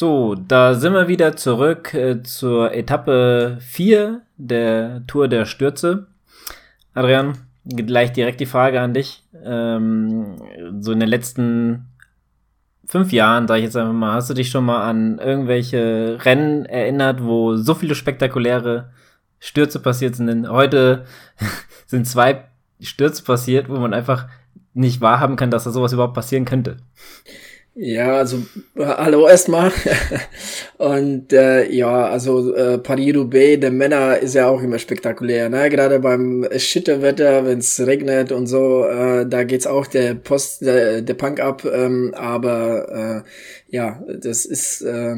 So, da sind wir wieder zurück äh, zur Etappe 4 der Tour der Stürze. Adrian, gleich direkt die Frage an dich. Ähm, so in den letzten fünf Jahren, sag ich jetzt einfach mal, hast du dich schon mal an irgendwelche Rennen erinnert, wo so viele spektakuläre Stürze passiert sind? Denn heute sind zwei Stürze passiert, wo man einfach nicht wahrhaben kann, dass da sowas überhaupt passieren könnte. Ja, also hallo erstmal. Und äh, ja, also äh, Paris-Roubaix der Männer ist ja auch immer spektakulär. Ne? Gerade beim Schitterwetter, wenn es regnet und so, äh, da geht's auch der Post, der, der Punk ab. Ähm, aber äh, ja, das ist äh,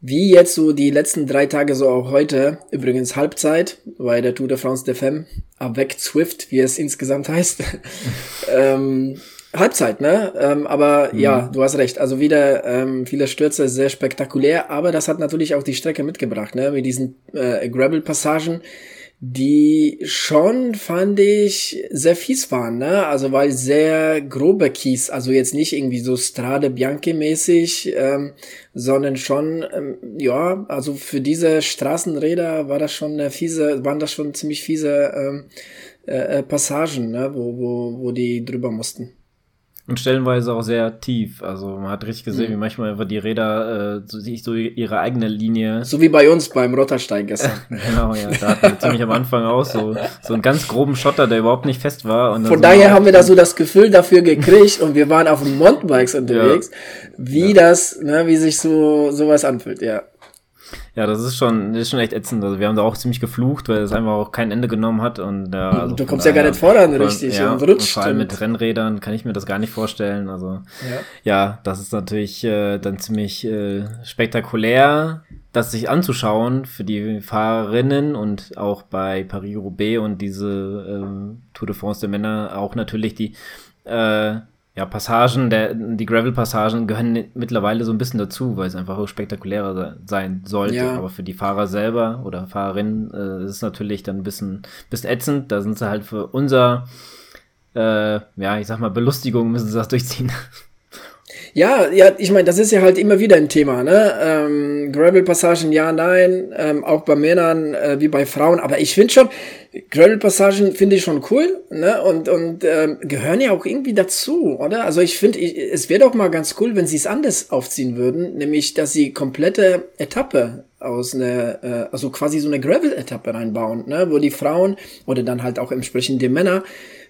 wie jetzt so die letzten drei Tage, so auch heute, übrigens Halbzeit bei der Tour de France de Femme, avec Swift, wie es insgesamt heißt. ähm, Halbzeit, ne? Ähm, aber mhm. ja, du hast recht. Also wieder ähm, viele Stürze, sehr spektakulär. Aber das hat natürlich auch die Strecke mitgebracht, ne? Mit diesen äh, Gravel-Passagen, die schon, fand ich, sehr fies waren, ne? Also weil sehr grobe Kies, also jetzt nicht irgendwie so Strade Bianche-mäßig, ähm, sondern schon, ähm, ja, also für diese Straßenräder war das schon eine fiese, waren das schon ziemlich fiese ähm, äh, äh Passagen, ne? Wo, wo, wo die drüber mussten. Und stellenweise auch sehr tief. Also man hat richtig gesehen, mhm. wie manchmal einfach die Räder äh, so, sich so ihre eigene Linie. So wie bei uns beim Rotterstein gestern. genau, ja. Da hatten wir ziemlich am Anfang auch so, so einen ganz groben Schotter, der überhaupt nicht fest war. Und Von daher haben wir da so das Gefühl dafür gekriegt und wir waren auf den Mountainbikes unterwegs, ja. wie ja. das, ne, wie sich so sowas anfühlt, ja. Ja, das ist schon, das ist schon echt ätzend. Also wir haben da auch ziemlich geflucht, weil es einfach auch kein Ende genommen hat. Und, äh, also du kommst ja gar nicht voran, richtig, ja, und rutscht. Vor allem mit Rennrädern kann ich mir das gar nicht vorstellen. Also ja, ja das ist natürlich äh, dann ziemlich äh, spektakulär, das sich anzuschauen für die Fahrerinnen und auch bei Paris-Roubaix und diese äh, Tour de France der Männer auch natürlich die äh, ja, Passagen, der, die Gravel-Passagen gehören mittlerweile so ein bisschen dazu, weil es einfach auch spektakulärer sein sollte. Ja. Aber für die Fahrer selber oder Fahrerinnen äh, ist es natürlich dann ein bisschen, bisschen ätzend. Da sind sie halt für unser, äh, ja, ich sag mal, Belustigung müssen sie das durchziehen. Ja, ja, ich meine, das ist ja halt immer wieder ein Thema, ne? Ähm, Gravel-Passagen, ja, nein, ähm, auch bei Männern äh, wie bei Frauen, aber ich finde schon, Gravel-Passagen finde ich schon cool, ne? Und, und ähm, gehören ja auch irgendwie dazu, oder? Also ich finde, es wäre doch mal ganz cool, wenn sie es anders aufziehen würden, nämlich, dass sie komplette Etappe aus einer, äh, also quasi so eine Gravel-Etappe reinbauen, ne? Wo die Frauen oder dann halt auch entsprechend die Männer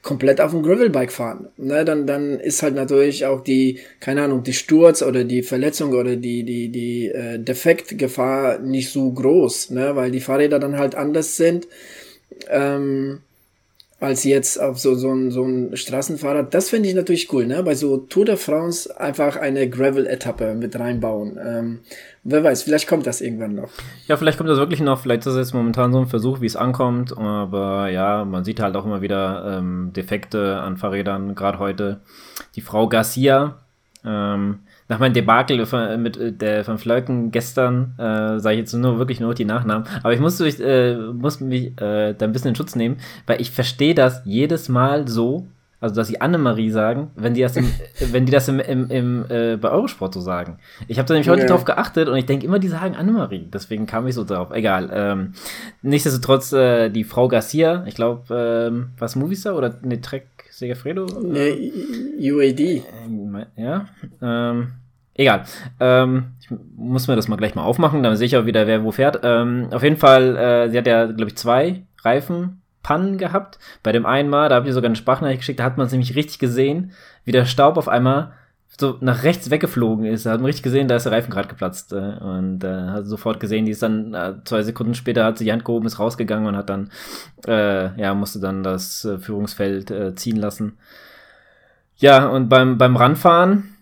komplett auf dem Gravelbike fahren. Ne, dann, dann ist halt natürlich auch die, keine Ahnung, die Sturz oder die Verletzung oder die, die, die äh, Defektgefahr nicht so groß, ne, weil die Fahrräder dann halt anders sind. Ähm, als jetzt auf so, so, ein, so ein Straßenfahrrad. Das finde ich natürlich cool, ne? Bei so Tour de France einfach eine Gravel-Etappe mit reinbauen. Ähm, wer weiß, vielleicht kommt das irgendwann noch. Ja, vielleicht kommt das wirklich noch. Vielleicht ist es jetzt momentan so ein Versuch, wie es ankommt. Aber ja, man sieht halt auch immer wieder ähm, Defekte an Fahrrädern. Gerade heute die Frau Garcia. Ähm, nach meinem Debakel mit äh, der von Flöcken gestern, äh, sage ich jetzt nur wirklich nur die Nachnamen, aber ich musste, äh, musste mich äh, da ein bisschen in Schutz nehmen, weil ich verstehe das jedes Mal so, also dass sie Annemarie sagen, wenn die das im, wenn die das im, im, im äh, bei Eurosport so sagen. Ich habe da nämlich heute ja. drauf geachtet und ich denke immer, die sagen Annemarie. Deswegen kam ich so drauf. Egal. Ähm, nichtsdestotrotz äh, die Frau Garcia, ich glaube, ähm, was Movistar oder ne Trek Segafredo? Nee, UAD. Äh, ja. Ähm, Egal. Ähm, ich muss mir das mal gleich mal aufmachen, dann sehe ich auch wieder, wer wo fährt. Ähm, auf jeden Fall, äh, sie hat ja, glaube ich, zwei Reifenpannen gehabt. Bei dem einen Mal, da habe ich sogar eine Sprachnachricht geschickt, da hat man es nämlich richtig gesehen, wie der Staub auf einmal so nach rechts weggeflogen ist. Da hat man richtig gesehen, da ist der Reifen gerade geplatzt. Äh, und äh, hat sofort gesehen, die ist dann äh, zwei Sekunden später hat sie die Hand gehoben, ist rausgegangen und hat dann, äh, ja, musste dann das äh, Führungsfeld äh, ziehen lassen. Ja, und beim, beim Ranfahren,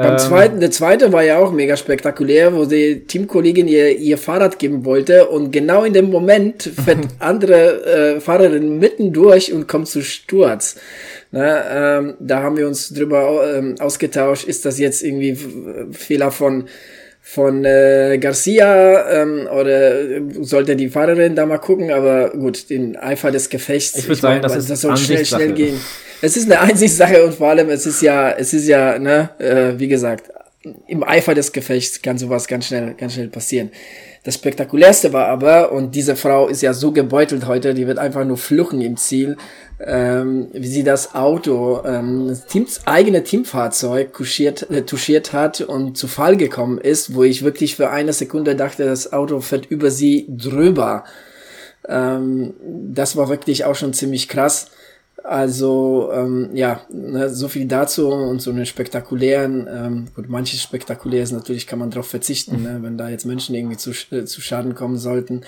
beim ähm, zweiten, der zweite war ja auch mega spektakulär, wo die Teamkollegin ihr, ihr Fahrrad geben wollte und genau in dem Moment fährt andere äh, Fahrerin mitten durch und kommt zu Sturz. Na, ähm, da haben wir uns drüber ähm, ausgetauscht, ist das jetzt irgendwie Fehler von von äh, Garcia ähm, oder sollte die Fahrerin da mal gucken, aber gut, den Eifer des Gefechts. Ich würde sagen, das, ist das soll schnell, schnell gehen. Es ist eine Einsichtssache und vor allem, es ist ja, es ist ja, ne, äh, wie gesagt, im Eifer des Gefechts kann sowas ganz schnell, ganz schnell passieren. Das spektakulärste war aber, und diese Frau ist ja so gebeutelt heute, die wird einfach nur fluchen im Ziel, ähm, wie sie das Auto, ähm, das Teams, eigene Teamfahrzeug kuschiert, äh, touchiert hat und zu Fall gekommen ist, wo ich wirklich für eine Sekunde dachte, das Auto fährt über sie drüber. Ähm, das war wirklich auch schon ziemlich krass. Also ähm, ja, ne, so viel dazu und so eine spektakulären, ähm, gut, manches spektakulär ist natürlich, kann man darauf verzichten, ne, wenn da jetzt Menschen irgendwie zu, äh, zu Schaden kommen sollten.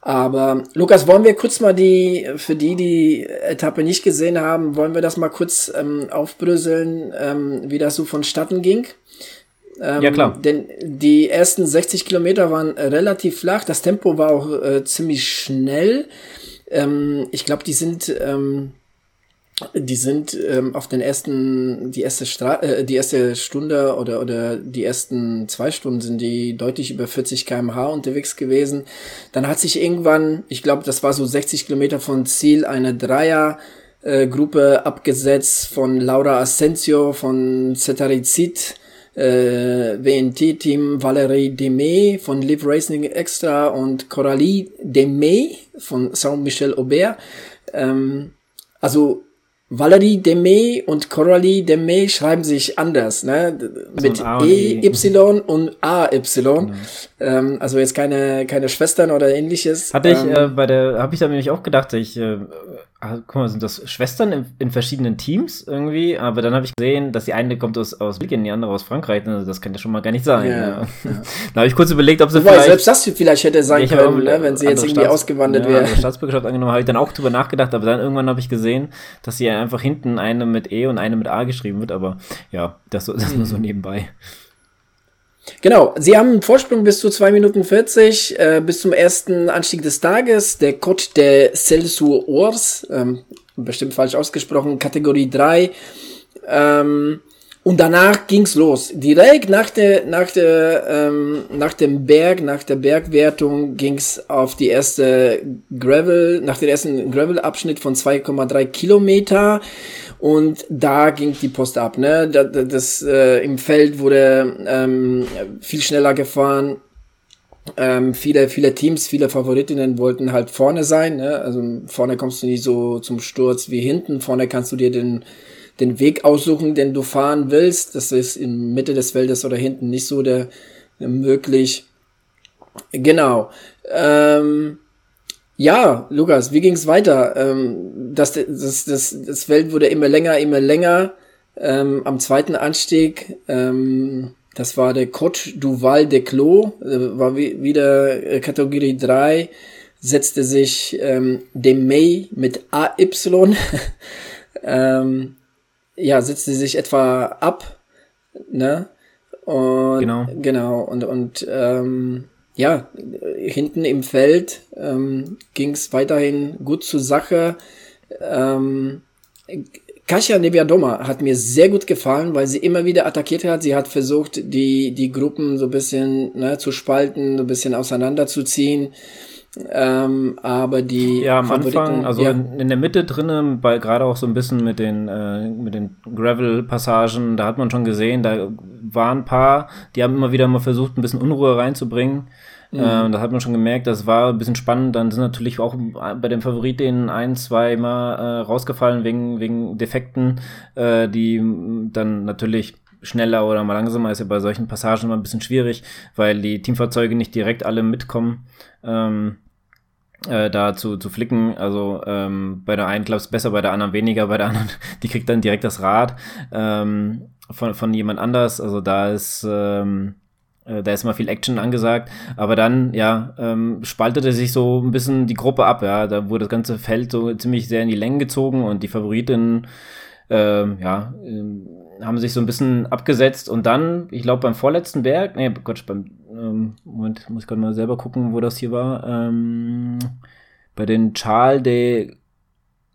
Aber Lukas, wollen wir kurz mal die, für die, die Etappe nicht gesehen haben, wollen wir das mal kurz ähm, aufbröseln, ähm, wie das so vonstatten ging? Ähm, ja, klar. Denn die ersten 60 Kilometer waren relativ flach, das Tempo war auch äh, ziemlich schnell. Ähm, ich glaube, die sind ähm, die sind ähm, auf den ersten, die erste Stra äh, die erste Stunde oder oder die ersten zwei Stunden sind die deutlich über 40 km/h unterwegs gewesen. Dann hat sich irgendwann, ich glaube, das war so 60 Kilometer von Ziel, eine Dreier äh, Gruppe abgesetzt von Laura Asensio von Cetarizid, äh, WNT-Team Valerie Demey von Live Racing Extra und Coralie Demey von Saint-Michel Aubert. Ähm, also Valerie Demey und Coralie Demey schreiben sich anders, ne? Mit E, Y und A, Y. Mhm. Ähm, also jetzt keine, keine Schwestern oder ähnliches. Hatte ich ähm, äh, bei der, habe ich da nämlich auch gedacht, ich, äh, ah, guck mal, sind das Schwestern in, in verschiedenen Teams irgendwie? Aber dann habe ich gesehen, dass die eine kommt aus, aus Belgien, die andere aus Frankreich. Also das kann ja schon mal gar nicht sein. Ja, ja. da habe ich kurz überlegt, ob sie Wobei, vielleicht. selbst das vielleicht hätte sein ja, können, ne, wenn sie jetzt irgendwie Staats ausgewandert ja, wäre. Staatsbürgerschaft angenommen, habe ich dann auch drüber nachgedacht, aber dann irgendwann habe ich gesehen, dass sie einfach hinten eine mit E und eine mit A geschrieben wird. Aber ja, das, das nur so mhm. nebenbei. Genau, sie haben einen Vorsprung bis zu 2 Minuten 40, äh, bis zum ersten Anstieg des Tages, der Côte de Celsuors, ähm, bestimmt falsch ausgesprochen, Kategorie 3. Ähm, und danach ging's los. Direkt nach der, nach der, ähm, nach dem Berg, nach der Bergwertung ging's auf die erste Gravel, nach dem ersten Gravel-Abschnitt von 2,3 Kilometer. Und da ging die Post ab. Ne? Das, das äh, im Feld wurde ähm, viel schneller gefahren. Ähm, viele, viele Teams, viele Favoritinnen wollten halt vorne sein. Ne? Also vorne kommst du nicht so zum Sturz wie hinten. Vorne kannst du dir den, den Weg aussuchen, den du fahren willst. Das ist in Mitte des Feldes oder hinten nicht so der, der möglich. Genau. Ähm, ja, Lukas, wie ging's weiter? Ähm, das, das, das, das Feld wurde immer länger, immer länger. Ähm, am zweiten Anstieg, ähm, das war der Côte du Val de Clos, äh, war wie, wieder äh, Kategorie 3, setzte sich ähm, dem May mit AY, ähm, ja, setzte sich etwa ab, ne? Und, genau. Genau, und, und ähm, ja, hinten im Feld ähm, ging es weiterhin gut zur Sache. Ähm, Kasia Nebiadoma hat mir sehr gut gefallen, weil sie immer wieder attackiert hat. Sie hat versucht, die, die Gruppen so ein bisschen ne, zu spalten, so ein bisschen auseinanderzuziehen. Ähm, aber die ja am Anfang also ja. in der Mitte drinnen bei gerade auch so ein bisschen mit den äh, mit den Gravel Passagen da hat man schon gesehen da waren ein paar die haben immer wieder mal versucht ein bisschen Unruhe reinzubringen Mhm. Ähm, da hat man schon gemerkt, das war ein bisschen spannend. Dann sind natürlich auch bei den Favoritinnen ein, zwei Mal äh, rausgefallen wegen, wegen Defekten, äh, die dann natürlich schneller oder mal langsamer ist ja bei solchen Passagen immer ein bisschen schwierig, weil die Teamfahrzeuge nicht direkt alle mitkommen. Ähm, äh, da zu, zu flicken. Also ähm, bei der einen klappt es besser, bei der anderen weniger, bei der anderen, die kriegt dann direkt das Rad ähm, von, von jemand anders. Also da ist ähm, äh, da ist mal viel Action angesagt, aber dann, ja, ähm, spaltete sich so ein bisschen die Gruppe ab, ja, da wurde das ganze Feld so ziemlich sehr in die Länge gezogen und die Favoritinnen, ähm, ja, äh, haben sich so ein bisschen abgesetzt und dann, ich glaube beim vorletzten Berg, nee, Gott, beim, ähm, Moment, muss ich gerade mal selber gucken, wo das hier war, ähm, bei den Charles de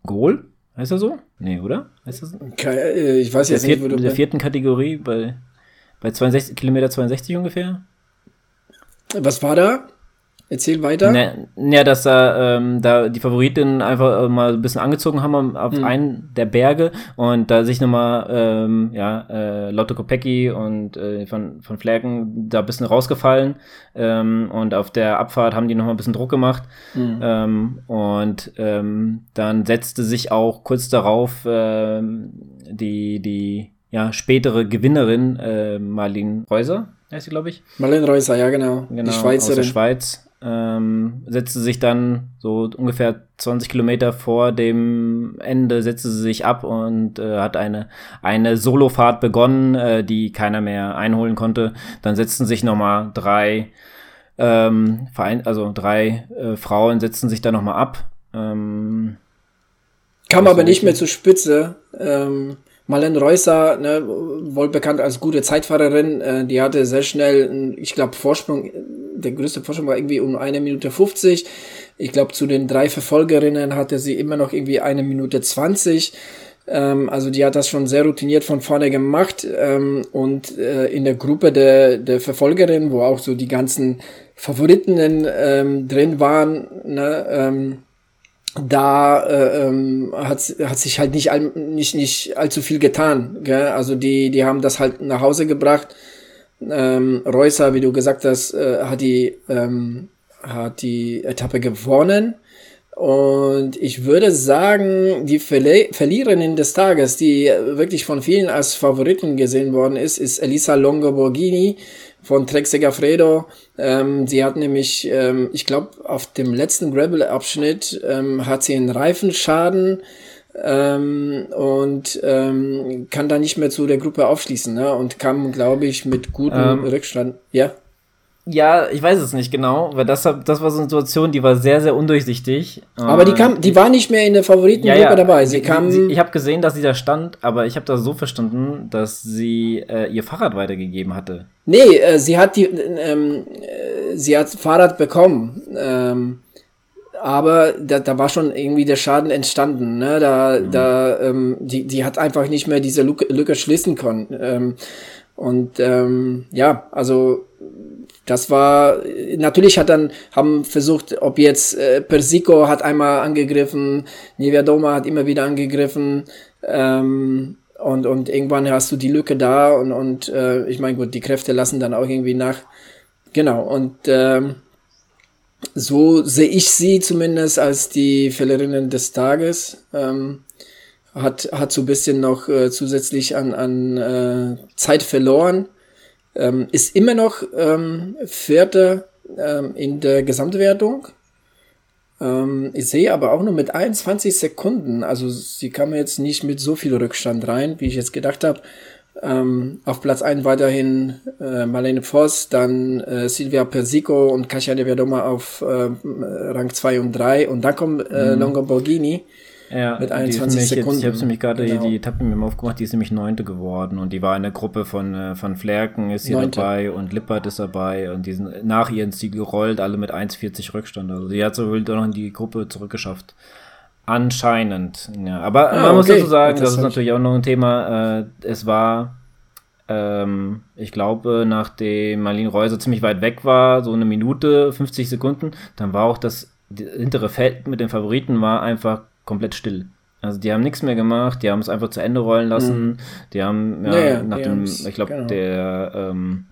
Gaulle, heißt er so? Nee, oder? Heißt das? Äh, ich weiß jetzt der nicht, wo du der vierten Kategorie bei bei 62, Kilometer 62 ungefähr. Was war da? Erzähl weiter. Ne, ja, dass da, ähm, da die Favoritinnen einfach äh, mal ein bisschen angezogen haben auf mhm. einen der Berge und da sich nochmal, ähm, ja, äh, Lotto Kopecki und äh, von, von Flerken da ein bisschen rausgefallen ähm, und auf der Abfahrt haben die nochmal ein bisschen Druck gemacht mhm. ähm, und ähm, dann setzte sich auch kurz darauf ähm, die, die ja, spätere Gewinnerin äh, Marlene Reuser, heißt sie, glaube ich. Marlene Reuser, ja, genau. genau die Schweizerin. Aus der Schweiz ähm, setzte sich dann so ungefähr 20 Kilometer vor dem Ende, setzte sie sich ab und äh, hat eine, eine Solofahrt begonnen, äh, die keiner mehr einholen konnte. Dann setzten sich nochmal drei, ähm, Verein also drei äh, Frauen setzten sich da nochmal ab. Ähm, Kam aber nicht mehr zur Spitze. Ähm, Marlene Reusser, ne, wohl bekannt als gute Zeitfahrerin, äh, die hatte sehr schnell, ich glaube, Vorsprung, der größte Vorsprung war irgendwie um eine Minute 50. Ich glaube, zu den drei Verfolgerinnen hatte sie immer noch irgendwie eine Minute 20. Ähm, also die hat das schon sehr routiniert von vorne gemacht. Ähm, und äh, in der Gruppe der, der Verfolgerinnen, wo auch so die ganzen Favoritinnen ähm, drin waren, ne, ähm, da äh, ähm, hat, hat sich halt nicht, all, nicht, nicht allzu viel getan. Gell? Also die, die haben das halt nach Hause gebracht. Ähm, Reusser, wie du gesagt hast, äh, hat, die, ähm, hat die Etappe gewonnen. Und ich würde sagen, die Verle Verliererin des Tages, die wirklich von vielen als Favoritin gesehen worden ist, ist Elisa Longo Borghini von Trek Segafredo. Ähm, sie hat nämlich, ähm, ich glaube, auf dem letzten Gravel-Abschnitt ähm, hat sie einen Reifenschaden ähm, und ähm, kann da nicht mehr zu der Gruppe aufschließen ne? und kam, glaube ich, mit gutem ähm, Rückstand. Ja. Ja, ich weiß es nicht genau, weil das, das war so eine Situation, die war sehr, sehr undurchsichtig. Aber die kam, die war nicht mehr in der Favoritengruppe ja, ja. dabei. Sie, kam. Sie, ich habe gesehen, dass sie da stand, aber ich habe das so verstanden, dass sie äh, ihr Fahrrad weitergegeben hatte. Nee, äh, sie hat die, ähm, äh, sie hat Fahrrad bekommen. Ähm, aber da, da war schon irgendwie der Schaden entstanden. Ne? Da, mhm. da, ähm, die, die hat einfach nicht mehr diese Lücke, Lücke schließen können. Ähm, und ähm, ja, also das war natürlich hat dann haben versucht, ob jetzt äh, Persico hat einmal angegriffen, Nivea Doma hat immer wieder angegriffen ähm, und und irgendwann hast du die Lücke da und und äh, ich meine gut, die Kräfte lassen dann auch irgendwie nach. Genau und ähm, so sehe ich sie zumindest als die Verliererin des Tages. Ähm, hat, hat so ein bisschen noch äh, zusätzlich an, an äh, Zeit verloren. Ähm, ist immer noch ähm, Vierte ähm, in der Gesamtwertung. Ähm, ich sehe aber auch nur mit 21 Sekunden, also sie kam jetzt nicht mit so viel Rückstand rein, wie ich jetzt gedacht habe. Ähm, auf Platz 1 weiterhin äh, Marlene Voss, dann äh, Silvia Persico und Kasia de Verdoma auf äh, Rang 2 und 3 und dann kommt äh, mhm. Longo Borghini ja, mit 21 die Sekunden. Jetzt, ich habe nämlich gerade genau. die Etappe mir mal aufgemacht, die ist nämlich neunte geworden und die war in der Gruppe von, äh, von Flerken ist hier Neunte. dabei und Lippert ist dabei und die sind nach ihren Ziel gerollt, alle mit 1,40 Rückstand. Also die hat so doch noch in die Gruppe zurückgeschafft. Anscheinend, ja. Aber ah, man muss dazu sagen, das ist natürlich auch noch ein Thema. Äh, es war, ähm, ich glaube, nachdem Marlene Reuser ziemlich weit weg war, so eine Minute, 50 Sekunden, dann war auch das hintere Feld mit den Favoriten war einfach komplett still. Also die haben nichts mehr gemacht, die haben es einfach zu Ende rollen lassen. Mhm. Die haben, ja, naja, nach dem, ich glaube, genau. der, ähm,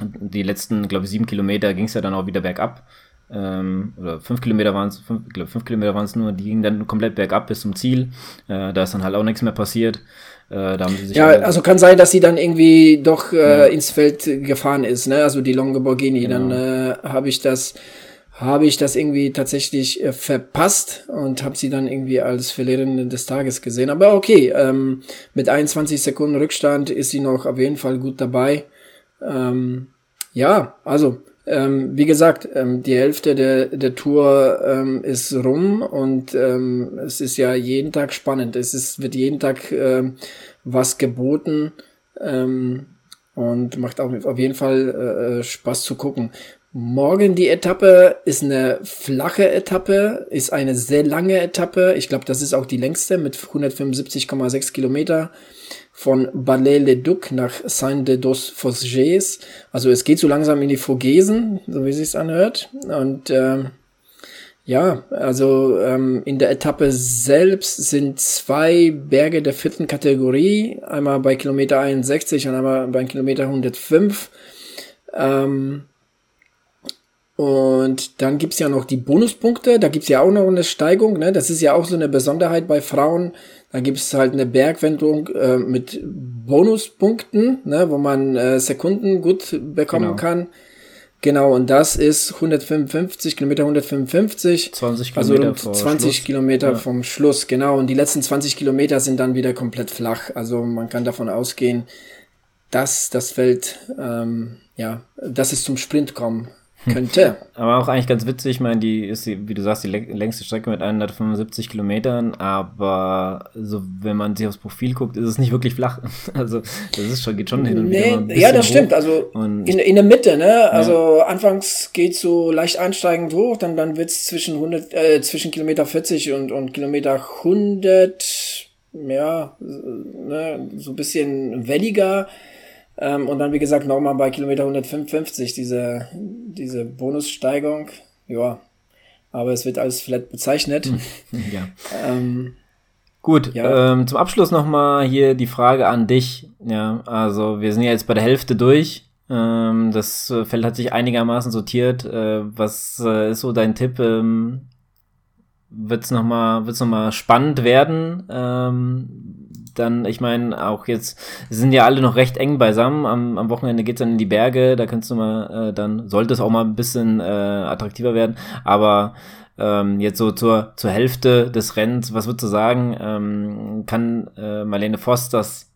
die letzten, glaube ich, sieben Kilometer ging es ja dann auch wieder bergab. Ähm, oder fünf Kilometer waren es, fünf, glaub, fünf Kilometer waren es nur, die gingen dann komplett bergab bis zum Ziel. Äh, da ist dann halt auch nichts mehr passiert. Äh, da haben sie sich ja, also kann sein, dass sie dann irgendwie doch äh, ja. ins Feld gefahren ist, ne? Also die Longe Borghini. Genau. Dann äh, habe ich das habe ich das irgendwie tatsächlich äh, verpasst und habe sie dann irgendwie als Verliererin des Tages gesehen. Aber okay, ähm, mit 21 Sekunden Rückstand ist sie noch auf jeden Fall gut dabei. Ähm, ja, also ähm, wie gesagt, ähm, die Hälfte der, der Tour ähm, ist rum und ähm, es ist ja jeden Tag spannend. Es ist, wird jeden Tag ähm, was geboten ähm, und macht auch auf jeden Fall äh, äh Spaß zu gucken. Morgen die Etappe ist eine flache Etappe, ist eine sehr lange Etappe. Ich glaube, das ist auch die längste mit 175,6 Kilometer von Ballet-le-Duc nach Saint-de-Dos-Fosgés. Also es geht so langsam in die Vogesen, so wie es sich anhört. Und ähm, ja, also ähm, in der Etappe selbst sind zwei Berge der vierten Kategorie, einmal bei Kilometer 61 und einmal bei Kilometer 105. Ähm, und dann gibt's ja noch die Bonuspunkte, da gibt's ja auch noch eine Steigung, ne? Das ist ja auch so eine Besonderheit bei Frauen. Da gibt's halt eine Bergwendung äh, mit Bonuspunkten, ne? wo man äh, Sekunden gut bekommen genau. kann. Genau, und das ist 155, Kilometer 155. 20 also Kilometer. Also 20 Schluss. Kilometer ja. vom Schluss, genau. Und die letzten 20 Kilometer sind dann wieder komplett flach. Also man kann davon ausgehen, dass das Feld, ähm, ja, dass es zum Sprint kommen könnte. Aber auch eigentlich ganz witzig, ich meine, die ist, wie du sagst, die längste Strecke mit 175 Kilometern, aber so, wenn man sich aufs Profil guckt, ist es nicht wirklich flach. Also, das ist schon, geht schon hin und nee, wieder. Ja, das hoch. stimmt. Also, in, in der Mitte, ne? Also, ja. anfangs geht so leicht ansteigend hoch, dann, dann wird's zwischen 100, äh, zwischen Kilometer 40 und, und Kilometer 100, ja, ne, so ein bisschen welliger ähm, und dann, wie gesagt, nochmal bei Kilometer 155 diese, diese Bonussteigung. Ja, aber es wird als flat bezeichnet. ja. Ähm, Gut, ja. ähm, zum Abschluss nochmal hier die Frage an dich. Ja, also wir sind ja jetzt bei der Hälfte durch. Ähm, das Feld hat sich einigermaßen sortiert. Äh, was äh, ist so dein Tipp? Ähm, wird's noch mal, wird's noch mal spannend werden? Ähm, dann, ich meine, auch jetzt sind ja alle noch recht eng beisammen. Am, am Wochenende geht's dann in die Berge, da kannst du mal, äh, dann sollte es auch mal ein bisschen äh, attraktiver werden. Aber ähm, jetzt so zur, zur Hälfte des Rennens, was würdest du sagen, ähm, kann äh, Marlene Voss das.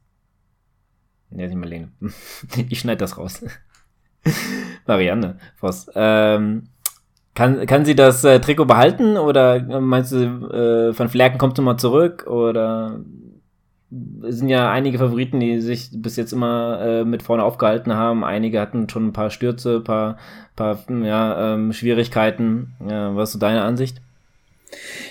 Ja, nicht Marlene. ich schneide das raus. Marianne Voss. Ähm, kann, kann sie das äh, Trikot behalten oder meinst du, äh, Van Flerken kommt nochmal zurück oder es sind ja einige Favoriten, die sich bis jetzt immer äh, mit vorne aufgehalten haben. Einige hatten schon ein paar Stürze, ein paar, paar ja, ähm, Schwierigkeiten. Ja, was ist so deine Ansicht?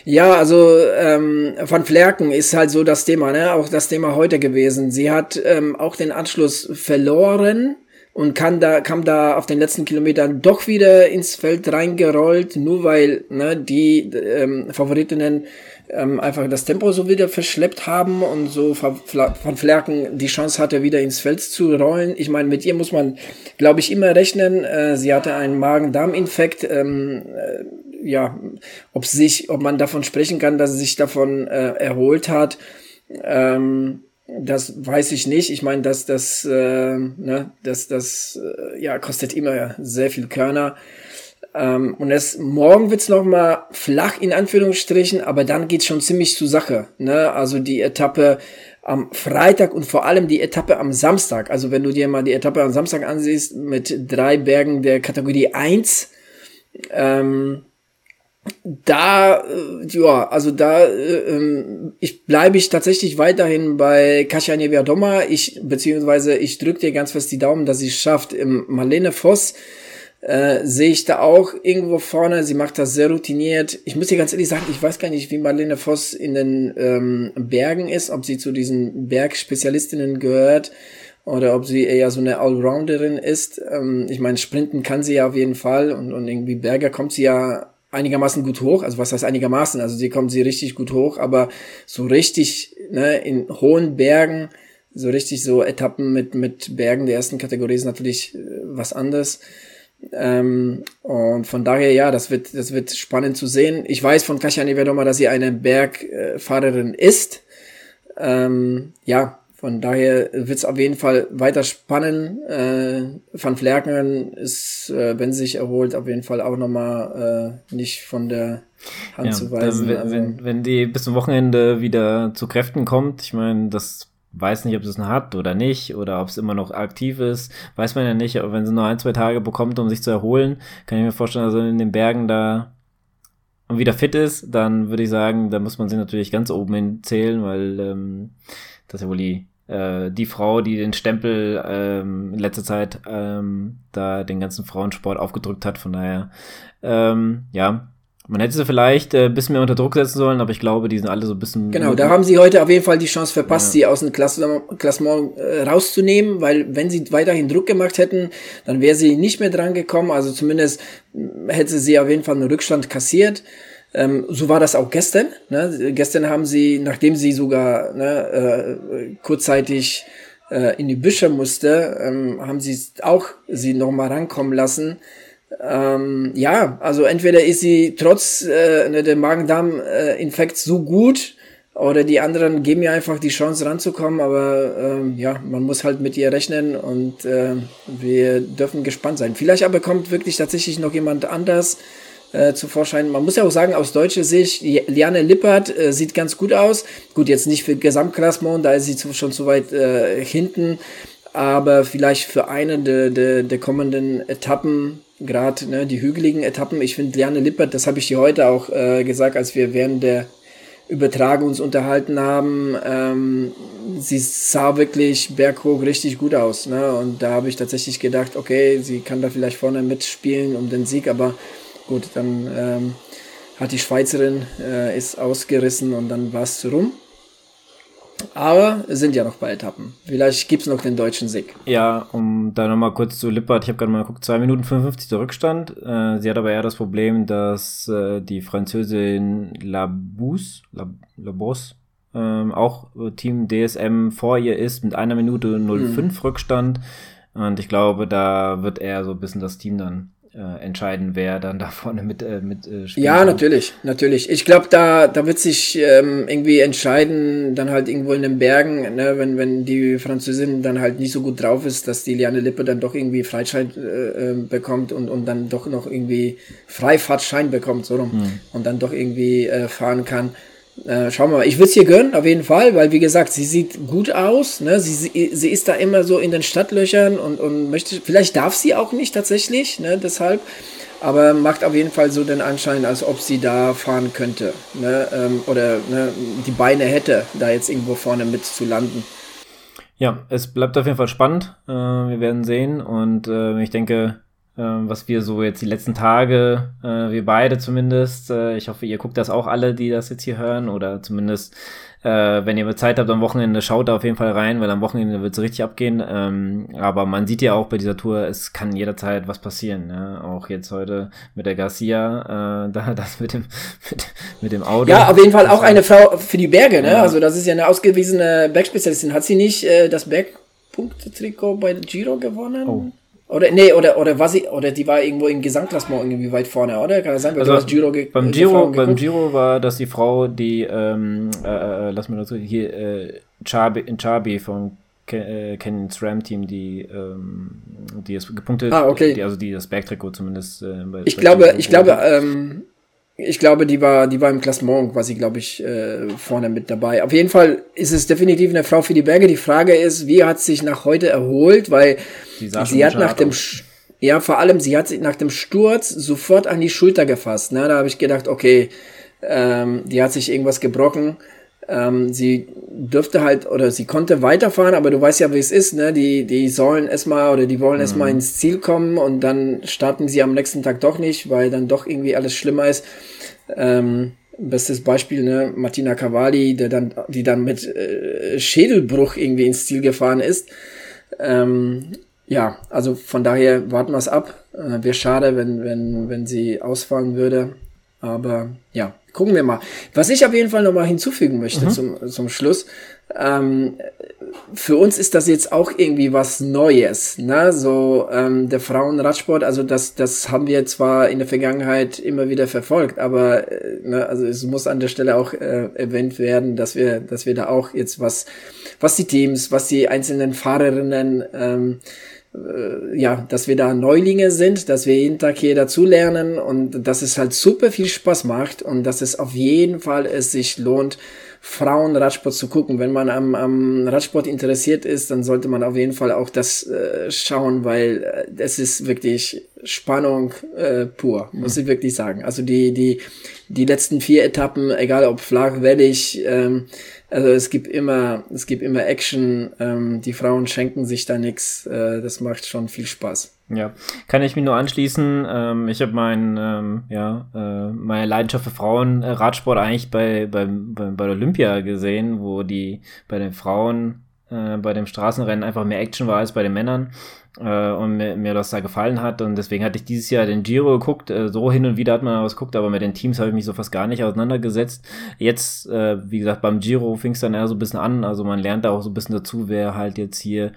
Ja, also ähm, Van Flerken ist halt so das Thema, ne? Auch das Thema heute gewesen. Sie hat ähm, auch den Anschluss verloren und kann da, kam da auf den letzten Kilometern doch wieder ins Feld reingerollt, nur weil ne, die ähm, Favoritinnen ähm, einfach das Tempo so wieder verschleppt haben und so von Flerken die Chance hatte, wieder ins Feld zu rollen. Ich meine, mit ihr muss man, glaube ich, immer rechnen. Äh, sie hatte einen Magen-Darm-Infekt. Ähm, äh, ja, ob sich, ob man davon sprechen kann, dass sie sich davon äh, erholt hat. Ähm, das weiß ich nicht. Ich meine, dass das, äh, ne, dass das, äh, ja, kostet immer sehr viel Körner. Ähm, und es, morgen wird's noch mal flach in Anführungsstrichen, aber dann geht's schon ziemlich zur Sache. Ne? Also die Etappe am Freitag und vor allem die Etappe am Samstag. Also wenn du dir mal die Etappe am Samstag ansiehst mit drei Bergen der Kategorie 1, ähm, da, äh, ja, also da, äh, ähm, ich bleibe ich tatsächlich weiterhin bei Kasia Neviadoma. Ich, beziehungsweise ich drücke dir ganz fest die Daumen, dass sie es schafft. Marlene Voss äh, sehe ich da auch irgendwo vorne. Sie macht das sehr routiniert. Ich muss dir ganz ehrlich sagen, ich weiß gar nicht, wie Marlene Voss in den ähm, Bergen ist, ob sie zu diesen Bergspezialistinnen gehört oder ob sie eher so eine Allrounderin ist. Ähm, ich meine, sprinten kann sie ja auf jeden Fall und, und irgendwie Berger kommt sie ja einigermaßen gut hoch. Also was heißt einigermaßen? Also sie kommt sie richtig gut hoch, aber so richtig ne, in hohen Bergen, so richtig so Etappen mit, mit Bergen der ersten Kategorie ist natürlich äh, was anderes. Ähm, und von daher, ja, das wird, das wird spannend zu sehen. Ich weiß von Kasia Nevedoma, dass sie eine Bergfahrerin ist. Ähm, ja, von daher wird es auf jeden Fall weiter spannend. Äh, Van Flerken ist, äh, wenn sie sich erholt, auf jeden Fall auch nochmal äh, nicht von der Hand ja, zu weisen. Wenn, also, wenn, wenn die bis zum Wochenende wieder zu Kräften kommt, ich meine, das weiß nicht, ob es noch hat oder nicht, oder ob es immer noch aktiv ist, weiß man ja nicht, aber wenn sie nur ein, zwei Tage bekommt, um sich zu erholen, kann ich mir vorstellen, dass sie in den Bergen da wieder fit ist, dann würde ich sagen, da muss man sie natürlich ganz oben hin zählen, weil ähm, das ist ja wohl die, äh, die Frau, die den Stempel ähm, in letzter Zeit ähm, da den ganzen Frauensport aufgedrückt hat. Von daher, ähm, ja, Man hätte sie vielleicht äh, ein bisschen mehr unter Druck setzen sollen, aber ich glaube, die sind alle so ein bisschen. Genau, da haben sie heute auf jeden Fall die Chance verpasst, ja. sie aus dem Klassement äh, rauszunehmen, weil wenn sie weiterhin Druck gemacht hätten, dann wäre sie nicht mehr dran gekommen. Also zumindest äh, hätte sie auf jeden Fall einen Rückstand kassiert. Ähm, so war das auch gestern. Ne? Gestern haben sie, nachdem sie sogar ne, äh, kurzzeitig äh, in die Büsche musste, ähm, haben sie auch sie noch mal rankommen lassen. Ähm, ja, also entweder ist sie trotz äh, ne, der Magen-Darm-Infekt so gut oder die anderen geben ihr einfach die Chance ranzukommen, aber ähm, ja, man muss halt mit ihr rechnen und äh, wir dürfen gespannt sein. Vielleicht aber kommt wirklich tatsächlich noch jemand anders äh, zu Vorschein. Man muss ja auch sagen, aus deutscher Sicht, Liane Lippert äh, sieht ganz gut aus. Gut, jetzt nicht für Gesamtklassement, da ist sie zu, schon zu weit äh, hinten, aber vielleicht für eine der, der, der kommenden Etappen gerade ne, die hügeligen Etappen. Ich finde Liane Lippert, das habe ich dir heute auch äh, gesagt, als wir während der Übertragung uns unterhalten haben, ähm, sie sah wirklich berghoch richtig gut aus. Ne? Und da habe ich tatsächlich gedacht, okay, sie kann da vielleicht vorne mitspielen um den Sieg, aber gut, dann ähm, hat die Schweizerin äh, ist ausgerissen und dann war es rum. Aber es sind ja noch bei Etappen. Vielleicht gibt es noch den deutschen Sieg. Ja, um da nochmal kurz zu Lippert. Ich habe gerade mal geguckt, 2 Minuten 55 der Rückstand. Äh, sie hat aber eher das Problem, dass äh, die Französin Labous, Labous, ähm, auch Team DSM vor ihr ist mit einer Minute 05 mhm. Rückstand. Und ich glaube, da wird eher so ein bisschen das Team dann äh, entscheiden, wer dann da vorne mit, äh, mit äh, spielt. Ja, natürlich, natürlich. Ich glaube, da, da wird sich ähm, irgendwie entscheiden, dann halt irgendwo in den Bergen, ne, wenn, wenn die Französin dann halt nicht so gut drauf ist, dass die Liane Lippe dann doch irgendwie Freischein äh, äh bekommt und, und dann doch noch irgendwie Freifahrtschein bekommt, so rum, hm. und dann doch irgendwie äh, fahren kann. Äh, schauen wir mal. Ich würde es ihr gönnen, auf jeden Fall, weil wie gesagt, sie sieht gut aus. Ne? Sie, sie, sie ist da immer so in den Stadtlöchern und, und möchte, vielleicht darf sie auch nicht tatsächlich, ne? deshalb. Aber macht auf jeden Fall so den Anschein, als ob sie da fahren könnte. Ne? Ähm, oder ne, die Beine hätte, da jetzt irgendwo vorne mit zu landen. Ja, es bleibt auf jeden Fall spannend. Äh, wir werden sehen. Und äh, ich denke, was wir so jetzt die letzten Tage, äh, wir beide zumindest, äh, ich hoffe, ihr guckt das auch alle, die das jetzt hier hören, oder zumindest, äh, wenn ihr Zeit habt am Wochenende, schaut da auf jeden Fall rein, weil am Wochenende wird es richtig abgehen. Ähm, aber man sieht ja auch bei dieser Tour, es kann jederzeit was passieren. Ne? Auch jetzt heute mit der Garcia, da das mit dem, mit, mit dem Auto. Ja, auf jeden Fall auch eine Frau für die Berge, ne? Ja. Also das ist ja eine ausgewiesene Bergspezialistin. Hat sie nicht das Bergpunkte-Trikot bei Giro gewonnen? Oh. Oder nee, oder oder was sie oder die war irgendwo im Gesamtklassement irgendwie weit vorne, oder? Kann das sein? Weil also Giro beim äh, Giro beim Giro war das die Frau, die ähm, äh, äh, lass mal dazu hier äh, Chabi, Chabi von Ken, äh, SRAM Team, die ähm, die es gepunktet, ah, okay. die, also die das Bergtrikot zumindest. Äh, bei, ich glaube, ich glaube, ähm, ich glaube, die war, die war im Klassement quasi, glaube ich, äh, vorne mit dabei. Auf jeden Fall ist es definitiv eine Frau für die Berge. Die Frage ist, wie hat sich nach heute erholt, weil sie hat nach dem, ja, vor allem, sie hat sich nach dem Sturz sofort an die Schulter gefasst. Ne? Da habe ich gedacht, okay, ähm, die hat sich irgendwas gebrochen. Ähm, sie dürfte halt oder sie konnte weiterfahren, aber du weißt ja, wie es ist, ne? Die, die sollen erstmal oder die wollen mhm. erstmal ins Ziel kommen und dann starten sie am nächsten Tag doch nicht, weil dann doch irgendwie alles schlimmer ist. Ähm, bestes Beispiel, ne, Martina Cavalli, der dann, die dann mit äh, Schädelbruch irgendwie ins Ziel gefahren ist. Ähm, ja, also von daher warten wir es ab. Äh, Wäre schade, wenn, wenn, wenn sie ausfallen würde. Aber ja, gucken wir mal. Was ich auf jeden Fall nochmal hinzufügen möchte mhm. zum, zum Schluss. Ähm, für uns ist das jetzt auch irgendwie was Neues, ne? So ähm, der Frauenradsport, also das, das haben wir zwar in der Vergangenheit immer wieder verfolgt, aber äh, ne, also es muss an der Stelle auch äh, erwähnt werden, dass wir, dass wir da auch jetzt was, was die Teams, was die einzelnen Fahrerinnen ähm, äh, ja, dass wir da Neulinge sind, dass wir jeden Tag hier dazulernen und dass es halt super viel Spaß macht und dass es auf jeden Fall es sich lohnt, Frauenradsport zu gucken. Wenn man am, am Radsport interessiert ist, dann sollte man auf jeden Fall auch das äh, schauen, weil äh, es ist wirklich Spannung äh, pur, muss ich wirklich sagen. Also die, die, die letzten vier Etappen, egal ob flach, wellig, ähm, also es gibt immer, es gibt immer Action. Ähm, die Frauen schenken sich da nichts. Äh, das macht schon viel Spaß. Ja, kann ich mich nur anschließen. Ähm, ich habe mein, ähm, ja, äh, meine Leidenschaft für Frauen äh, Radsport eigentlich bei, bei, bei, bei Olympia gesehen, wo die bei den Frauen äh, bei dem Straßenrennen einfach mehr Action war als bei den Männern äh, und mir, mir das da gefallen hat und deswegen hatte ich dieses Jahr den Giro geguckt, äh, so hin und wieder hat man was geguckt, aber mit den Teams habe ich mich so fast gar nicht auseinandergesetzt. Jetzt, äh, wie gesagt, beim Giro fing es dann eher so ein bisschen an, also man lernt da auch so ein bisschen dazu, wer halt jetzt hier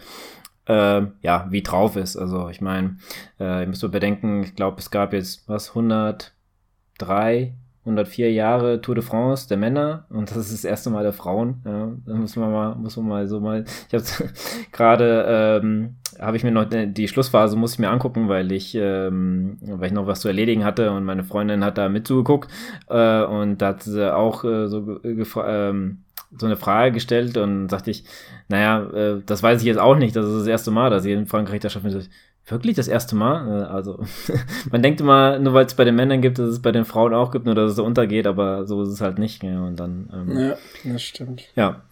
äh, ja, wie drauf ist. Also ich meine, ihr müsst so bedenken, ich glaube, es gab jetzt was, 103, 104 Jahre Tour de France der Männer und das ist das erste Mal der Frauen. Ja, da muss man mal, muss man mal so mal. Ich habe gerade, ähm, habe ich mir noch die Schlussphase muss ich mir angucken, weil ich, ähm, weil ich noch was zu erledigen hatte und meine Freundin hat da mitzugeguckt äh, und da hat sie auch äh, so ähm, so eine Frage gestellt und sagte ich, naja, äh, das weiß ich jetzt auch nicht, das ist das erste Mal, dass ich in Frankreich das schaffe. Wirklich das erste Mal? Äh, also, man denkt immer, nur weil es bei den Männern gibt, dass es bei den Frauen auch gibt, nur dass es so untergeht, aber so ist es halt nicht. Ja, und dann, ähm, ja, das stimmt. Ja.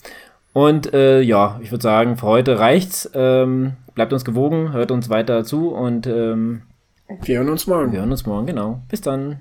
Und äh, ja, ich würde sagen, für heute reicht's. Ähm, bleibt uns gewogen, hört uns weiter zu und ähm, wir hören uns morgen. Wir hören uns morgen, genau. Bis dann.